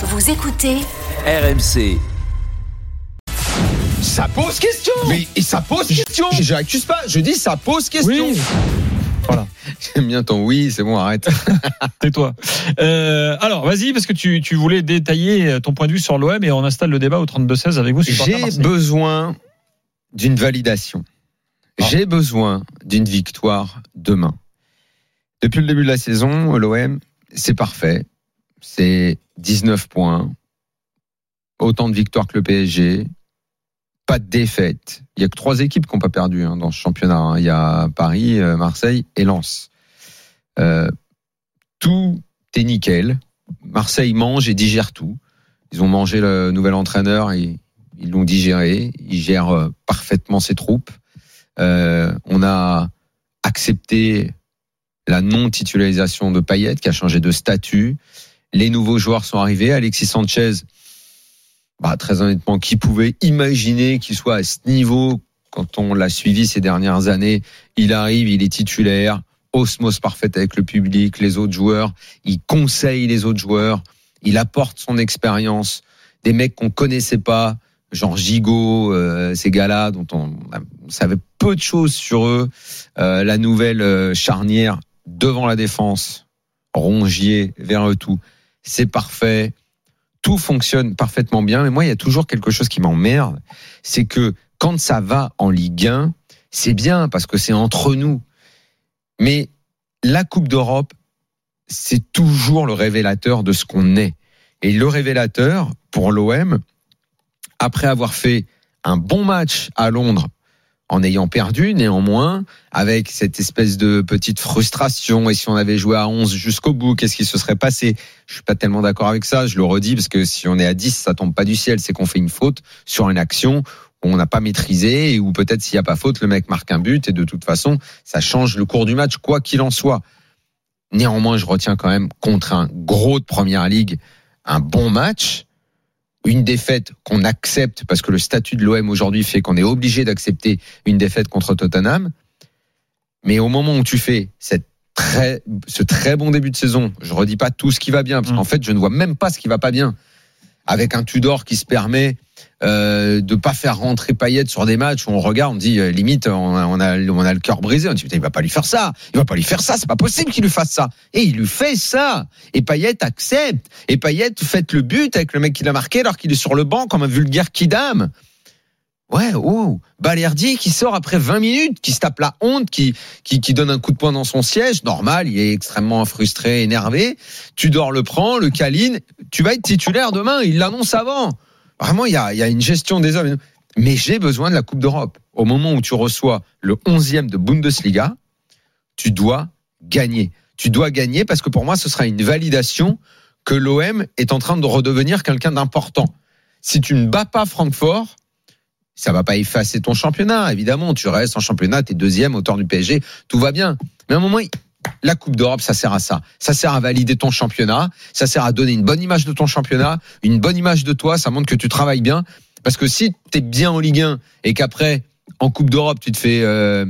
Vous écoutez RMC. Ça pose question. Mais et ça pose question. Je n'accuse pas. Je dis ça pose question. Oui. Voilà. J'aime bien ton oui. C'est bon, arrête. Tais-toi. Euh, alors, vas-y, parce que tu, tu voulais détailler ton point de vue sur l'OM et on installe le débat au 32-16 avec vous. J'ai besoin d'une validation. Ah. J'ai besoin d'une victoire demain. Depuis le début de la saison, l'OM, c'est parfait. C'est 19 points. Autant de victoires que le PSG. Pas de défaite. Il y a que trois équipes qui n'ont pas perdu hein, dans ce championnat. hein. Il y a Paris, euh, Marseille et Lens. Euh, tout est nickel. Marseille mange et digère tout. Ils ont mangé le nouvel entraîneur, ils ils l'ont digéré. Ils gèrent euh, parfaitement ses troupes. On a accepté la non-titularisation de Payet qui a changé de statut. Les nouveaux joueurs sont arrivés. Alexis Sanchez, bah, très honnêtement, qui pouvait imaginer qu'il soit à ce niveau quand on l'a suivi ces dernières années? Il arrive, il est titulaire, osmose parfaite avec le public, les autres joueurs. Il conseille les autres joueurs. Il apporte son expérience. Des mecs qu'on connaissait pas, genre Gigot, euh, ces gars-là dont on, savait peu de choses sur eux. Euh, la nouvelle euh, charnière devant la défense, Rongier, Verretou, c'est parfait. Tout fonctionne parfaitement bien. Mais moi, il y a toujours quelque chose qui m'emmerde. C'est que quand ça va en Ligue 1, c'est bien parce que c'est entre nous. Mais la Coupe d'Europe, c'est toujours le révélateur de ce qu'on est. Et le révélateur, pour l'OM, après avoir fait un bon match à Londres, en ayant perdu, néanmoins, avec cette espèce de petite frustration, et si on avait joué à 11 jusqu'au bout, qu'est-ce qui se serait passé? Je suis pas tellement d'accord avec ça, je le redis, parce que si on est à 10, ça tombe pas du ciel, c'est qu'on fait une faute sur une action où on n'a pas maîtrisé, et où peut-être s'il n'y a pas faute, le mec marque un but, et de toute façon, ça change le cours du match, quoi qu'il en soit. Néanmoins, je retiens quand même contre un gros de première ligue un bon match, une défaite qu'on accepte parce que le statut de l'OM aujourd'hui fait qu'on est obligé d'accepter une défaite contre Tottenham. Mais au moment où tu fais cette très, ce très bon début de saison, je redis pas tout ce qui va bien parce Mm. qu'en fait, je ne vois même pas ce qui va pas bien. Avec un Tudor qui se permet euh, de pas faire rentrer Payet sur des matchs où on regarde, on dit euh, limite on a, on a, on a le cœur brisé, on dit putain, il va pas lui faire ça, il va pas lui faire ça, c'est pas possible qu'il lui fasse ça. Et il lui fait ça. Et Payet accepte. Et Payet fait le but avec le mec qui l'a marqué alors qu'il est sur le banc comme un vulgaire kidam. Ouais, oh, Balerdi qui sort après 20 minutes, qui se tape la honte, qui, qui, qui donne un coup de poing dans son siège. Normal, il est extrêmement frustré, énervé. Tudor le prend, le câline. Tu vas être titulaire demain, il l'annonce avant. Vraiment, il y a, il y a une gestion des hommes. Mais j'ai besoin de la Coupe d'Europe. Au moment où tu reçois le 11e de Bundesliga, tu dois gagner. Tu dois gagner parce que pour moi, ce sera une validation que l'OM est en train de redevenir quelqu'un d'important. Si tu ne bats pas Francfort, ça va pas effacer ton championnat. Évidemment, tu restes en championnat, tu es deuxième, auteur du PSG, tout va bien. Mais à un moment, la Coupe d'Europe, ça sert à ça. Ça sert à valider ton championnat, ça sert à donner une bonne image de ton championnat, une bonne image de toi, ça montre que tu travailles bien. Parce que si tu es bien en Ligue 1 et qu'après, en Coupe d'Europe, tu te fais... euh,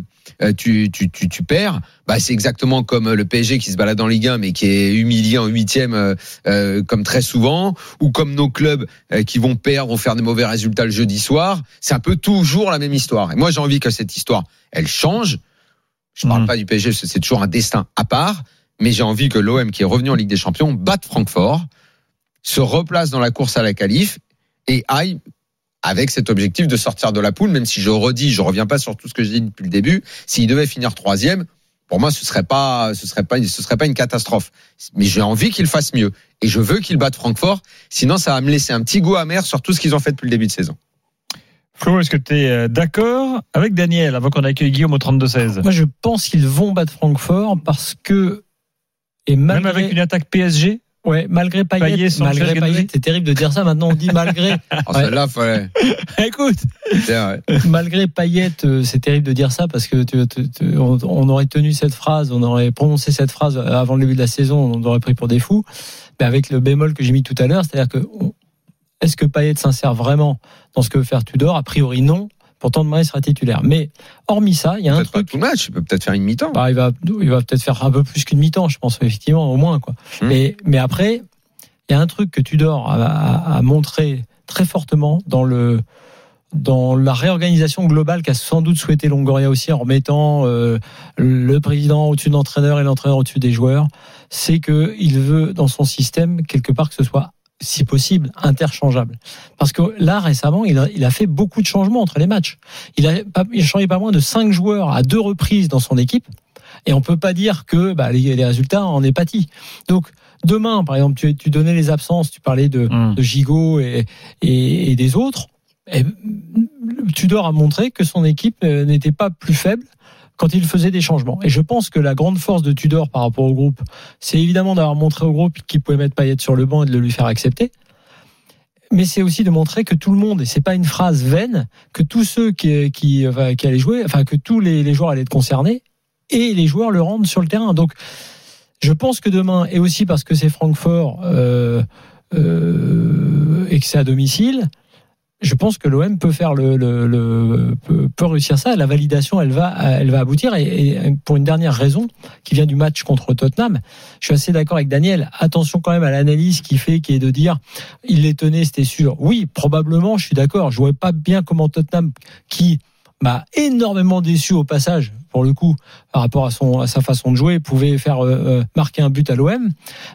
tu, tu, tu, tu perds, bah c'est exactement comme le PSG qui se balade en Ligue 1 mais qui est humilié en huitième euh, euh, comme très souvent, ou comme nos clubs euh, qui vont perdre, vont faire des mauvais résultats le jeudi soir. C'est un peu toujours la même histoire. Et moi j'ai envie que cette histoire, elle change. Je parle Mhm. pas du PSG, c'est toujours un destin à part, mais j'ai envie que l'OM qui est revenu en Ligue des Champions batte Francfort, se replace dans la course à la qualif et aille avec cet objectif de sortir de la poule, même si je redis, je reviens pas sur tout ce que j'ai dit depuis le début. S'il devait finir troisième, pour moi, ce serait pas, ce serait pas, ce serait pas une catastrophe. Mais j'ai envie qu'il fasse mieux et je veux qu'il batte Francfort. Sinon, ça va me laisser un petit goût amer sur tout ce qu'ils ont fait depuis le début de saison. Flo, est-ce que tu es d'accord avec Daniel avant qu'on accueille Guillaume au 32-16 Moi, je pense qu'ils vont battre Francfort parce que et Même avec une attaque PSG ouais, malgré Payet, malgré. Payet, c'est terrible de dire ça. Maintenant, on dit malgré, Ouais. celle-là, fallait. écoute, malgré Payet, euh, c'est terrible de dire ça parce que tu- tu- tu- on, on aurait tenu cette phrase, on aurait prononcé cette phrase avant le début de la saison, on aurait pris pour des fous. Mais avec le bémol que j'ai mis tout à l'heure, c'est-à-dire que on- est-ce que Payet s'insère vraiment dans ce que veut faire Tudor? A priori, non. Pourtant, demain, il sera titulaire. Mais hormis ça, il y a un Peut-être pas truc. tout match, il peut peut-être faire une mi-temps. Bah, il va, il va peut-être faire un peu plus qu'une mi-temps, je pense effectivement, au moins quoi. Hmm. Mais, mais après, il y a un truc que Tudor a, a, a montré très fortement dans le dans la réorganisation globale qu'a sans doute souhaité Longoria aussi en remettant euh, le président au-dessus de l'entraîneur et l'entraîneur au-dessus des joueurs, c'est que il veut dans son système quelque part que ce soit si possible interchangeable. Parce que là récemment, il a, il a fait beaucoup de changements entre les matchs. Il a, pas, il a changé pas moins de cinq joueurs à deux reprises dans son équipe, et on peut pas dire que bah, les, les résultats en aient pâti. Donc demain, par exemple, tu, tu donnais les absences, tu parlais de, Hum. de Gigot et, et, et des autres. Et Tudor a montré que son équipe euh, n'était pas plus faible quand il faisait des changements. Et je pense que la grande force de Tudor par rapport au groupe, c'est évidemment d'avoir montré au groupe qu'il pouvait mettre Payet sur le banc et de le lui faire accepter. Mais c'est aussi de montrer que tout le monde, et c'est pas une phrase vaine, que tous ceux qui, qui allaient jouer, enfin que tous les, les joueurs allaient être concernés, et les joueurs le rendent sur le terrain. Donc, je pense que demain, et aussi parce que c'est Francfort euh, euh, et que c'est à domicile, je pense que l'OM peut faire le, le, le peut, réussir ça. La validation, elle va, elle va aboutir. Et, et pour une dernière raison, qui vient du match contre Tottenham, je suis assez d'accord avec Daniel. Attention quand même à l'analyse qui fait, qui est de dire, il les tenait, c'était sûr. Oui, probablement, je suis d'accord. Je vois pas bien comment Tottenham, qui m'a énormément déçu au passage, pour le coup, par rapport à, son, à sa façon de jouer, pouvait faire euh, euh, marquer un but à l'OM.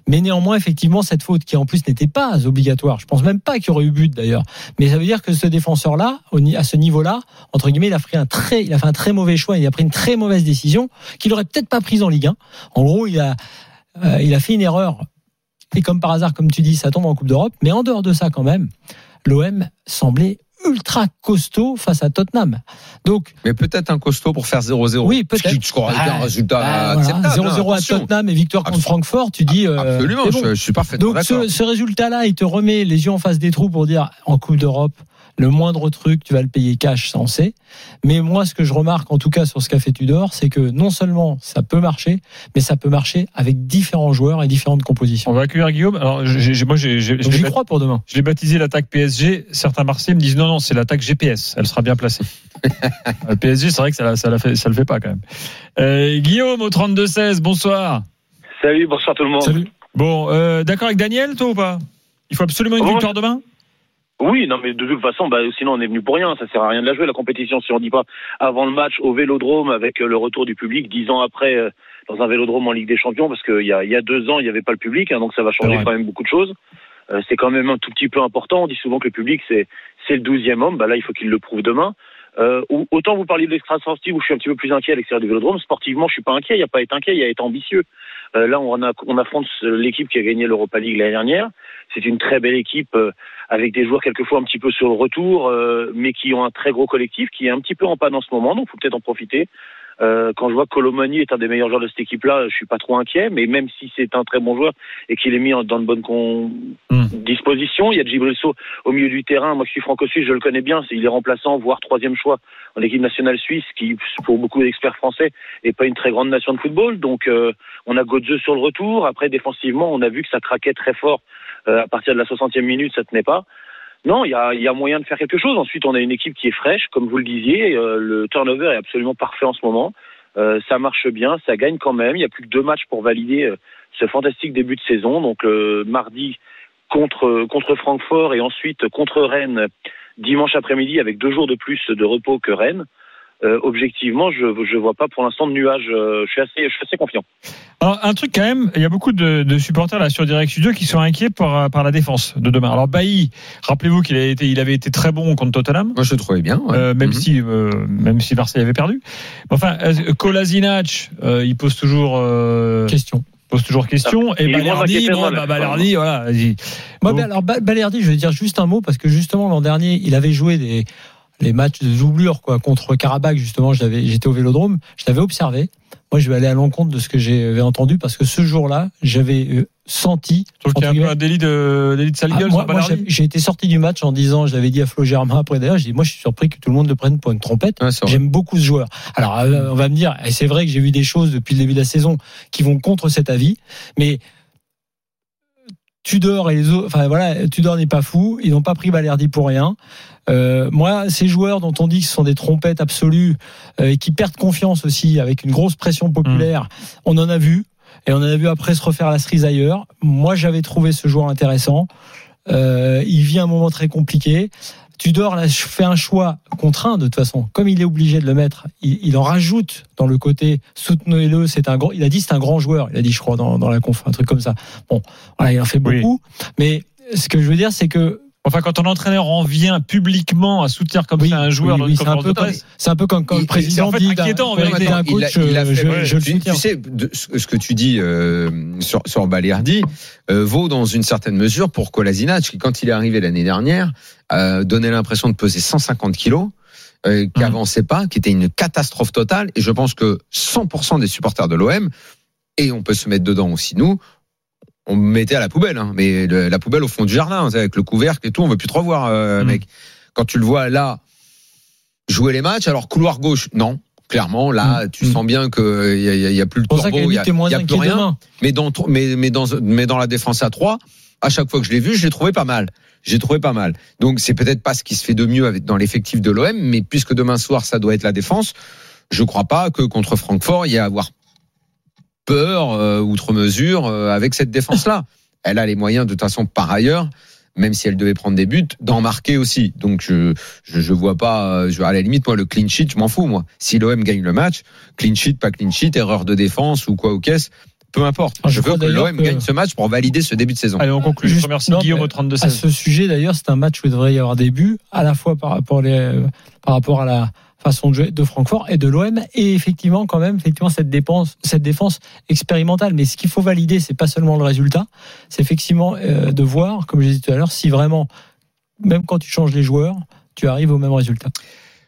Mais néanmoins, effectivement, cette faute qui en plus n'était pas obligatoire, je pense même pas qu'il y aurait eu but d'ailleurs. Mais ça veut dire que ce défenseur-là, au ni- à ce niveau-là, entre guillemets, il a un très, il a fait un très mauvais choix, il a pris une très mauvaise décision qu'il aurait peut-être pas prise en Ligue 1. En gros, il a, euh, il a fait une erreur. Et comme par hasard, comme tu dis, ça tombe en Coupe d'Europe. Mais en dehors de ça, quand même, l'OM semblait ultra costaud face à Tottenham. Donc, Mais peut-être un costaud pour faire 0-0. Oui, peut-être. Sera Ah, un résultat bah, acceptable. 0-0 à attention. Tottenham et victoire contre. Francfort, tu dis. euh, Absolument, bon. je, je suis parfaitement Donc ce, ce résultat-là, il te remet les yeux en face des trous pour dire en Coupe d'Europe, le moindre truc, tu vas le payer cash, ça on sait. Mais moi, ce que je remarque, en tout cas sur ce qu'a fait Tudor, c'est que non seulement ça peut marcher, mais ça peut marcher avec différents joueurs et différentes compositions. On va accueillir Guillaume. Alors, j'ai- moi, j'ai- j'y crois pour demain. je l'ai baptisé l'attaque PSG. Certains Marseillais me disent non, non, c'est l'attaque GPS. Elle sera bien placée. le PSG, c'est vrai que ça, la- ça, la fait, ça le fait pas quand même. Euh, Guillaume au 32-16, bonsoir. Salut, bonsoir tout le monde. Salut. Bon, euh, d'accord avec Daniel, toi ou pas? Il faut absolument une Bon, victoire demain? Oui, non, mais de toute façon, bah, sinon on est venu pour rien. Ça sert à rien de la jouer la compétition si on dit pas avant le match au Vélodrome avec euh, le retour du public, dix ans après euh, dans un Vélodrome en Ligue des Champions, parce qu'il y a, il y a deux ans il n'y avait pas le public, hein, donc ça va changer quand même beaucoup de choses. Euh, c'est quand même un tout petit peu important. On dit souvent que le public c'est c'est le douzième homme. Bah là, il faut qu'il le prouve demain. Euh, autant vous parliez de l'extra sportif où je suis un petit peu plus inquiet à l'extérieur du Vélodrome. Sportivement, je suis pas inquiet. Il n'y a pas à être inquiet. Il y a à être ambitieux. Euh, là, on, on affronte l'équipe qui a gagné l'Europa League l'année dernière. C'est une très belle équipe euh, avec des joueurs quelquefois un petit peu sur le retour, euh, mais qui ont un très gros collectif qui est un petit peu en panne en ce moment, donc faut peut-être en profiter. Euh, quand je vois que Colomani est un des meilleurs joueurs de cette équipe-là, je suis pas trop inquiet, mais même si c'est un très bon joueur et qu'il est mis dans de bonnes con- Hmm. dispositions, il y a Djibril-So au milieu du terrain. Moi, je suis franco-suisse, je le connais bien. Il est remplaçant, voire troisième choix en équipe nationale suisse, qui pour beaucoup d'experts français est pas une très grande nation de football. Donc, euh, on a Godze sur le retour. Après, défensivement, on a vu que ça craquait très fort euh, à partir de la 60e minute, ça tenait pas. Non, il y a, y a moyen de faire quelque chose. Ensuite, on a une équipe qui est fraîche, comme vous le disiez. euh, le turnover est absolument parfait en ce moment. Euh, ça marche bien, ça gagne quand même. Il y a plus que deux matchs pour valider euh, ce fantastique début de saison. Donc, mardi contre contre Francfort et ensuite contre Rennes dimanche après-midi avec deux jours de plus de repos que Rennes. Euh, objectivement, je je vois pas pour l'instant de nuages. Euh, je suis assez je suis assez confiant. Alors, un truc quand même, il y a beaucoup de, de supporters là sur Direct Studio qui sont inquiets par, par la défense de demain. Alors Bailly, rappelez-vous qu'il a été, il avait été très bon contre Tottenham. Moi, je le trouvais bien. ouais. Euh, même Mhm. si euh, même si Marseille avait perdu. Enfin, euh, Kolasinac, euh, il pose toujours euh, Question. pose toujours question. Et Balerdi, bon, là, bah, Balerdi, voilà. vas-y. Moi, Bon. alors Ba- Balerdi, je vais dire juste un mot parce que justement l'an dernier, il avait joué des les matchs de doublure quoi contre Karabakh justement. Je l'avais- J'étais au Vélodrome, je l'avais observé. Moi, je vais aller à l'encontre de ce que j'avais entendu parce que ce jour-là, j'avais euh, senti. Trouve qu'il y a un peu un délit de délit de sale Ah, gueule moi, sur moi, Balerdi. j'ai été sorti du match en disant, je l'avais dit à Flo Germain après d'ailleurs, j'ai dit, moi je suis surpris que tout le monde le prenne pour une trompette. Ouais. J'aime beaucoup ce joueur. Alors euh, on va me dire, et c'est vrai que j'ai vu des choses depuis le début de la saison qui vont contre cet avis, mais Tudor et les autres, enfin voilà, Tudor n'est pas fou, ils n'ont pas pris Balerdi pour rien. Euh, moi, ces joueurs dont on dit que ce sont des trompettes absolues euh, et qui perdent confiance aussi avec une grosse pression populaire, on en a vu. Et on en a vu après se refaire la cerise ailleurs. Moi, j'avais trouvé ce joueur intéressant. Euh, il vit un moment très compliqué. Tudor là, fait un choix contraint de toute façon. Comme il est obligé de le mettre, il, il en rajoute dans le côté soutenez-le. C'est un grand. Il a dit c'est un grand joueur. Il a dit je crois dans, dans la conf un truc comme ça. Bon, voilà, il en fait Oui. beaucoup. Mais ce que je veux dire, c'est que Enfin, quand ton entraîneur en vient publiquement à soutenir comme Oui, ça un joueur oui, dans oui, une c'est un conférence peu de comme, presse, c'est un peu comme quand le président en fait dit inquiétant, en vérité. d'un Il a- coach, il a euh, fait- je, je le tu, sais, de- ce ce que tu dis euh, sur, sur Balerdi euh, vaut dans une certaine mesure pour Kolasinac, qui quand il est arrivé l'année dernière, euh, donnait l'impression de peser 150 kilos, euh, qui Mhm. avançait pas, qui était une catastrophe totale. Et je pense que 100% des supporters de l'OM, et on peut se mettre dedans aussi nous, on me mettait à la poubelle, hein, mais le- la poubelle au fond du jardin, avec le couvercle et tout, on veut plus te revoir, euh, Mhm. mec. Quand tu le vois là jouer les matchs, alors couloir gauche, non. Clairement, là, tu Mhm. sens bien qu'il y, a- y a- y a plus le turbo, il y limite, a, t'es moins y a plus rien. demain. Mais dans, mais, mais dans, mais dans la défense à 3, à chaque fois que je l'ai vu, je l'ai trouvé pas mal. J'ai trouvé pas mal. Donc c'est peut-être pas ce qui se fait de mieux avec, dans l'effectif de l'OM, mais puisque demain soir ça doit être la défense, je crois pas que contre Francfort il y a à avoir peur euh, outre mesure euh, avec cette défense-là. Elle a les moyens de toute façon par ailleurs, même si elle devait prendre des buts, d'en marquer aussi. Donc je je, je vois pas, euh, je, à la limite moi le clean sheet, je m'en fous moi. Si l'OM gagne le match, clean sheet, pas clean sheet, erreur de défense ou quoi au caisse, peu importe. Ah, je je veux que l'OM que- gagne ce match pour valider ce début de saison. Allez, on conclut. Juste- Je remercie non, Guillaume au 32 À 16. ce sujet, d'ailleurs, c'est un match où il devrait y avoir des buts, à la fois par rapport, les, par rapport à la façon de jouer de Francfort et de l'OM, et effectivement, quand même, effectivement, cette défense, cette défense expérimentale. Mais ce qu'il faut valider, c'est pas seulement le résultat, c'est effectivement euh, de voir, comme je disais tout à l'heure, si vraiment, même quand tu changes les joueurs, tu arrives au même résultat.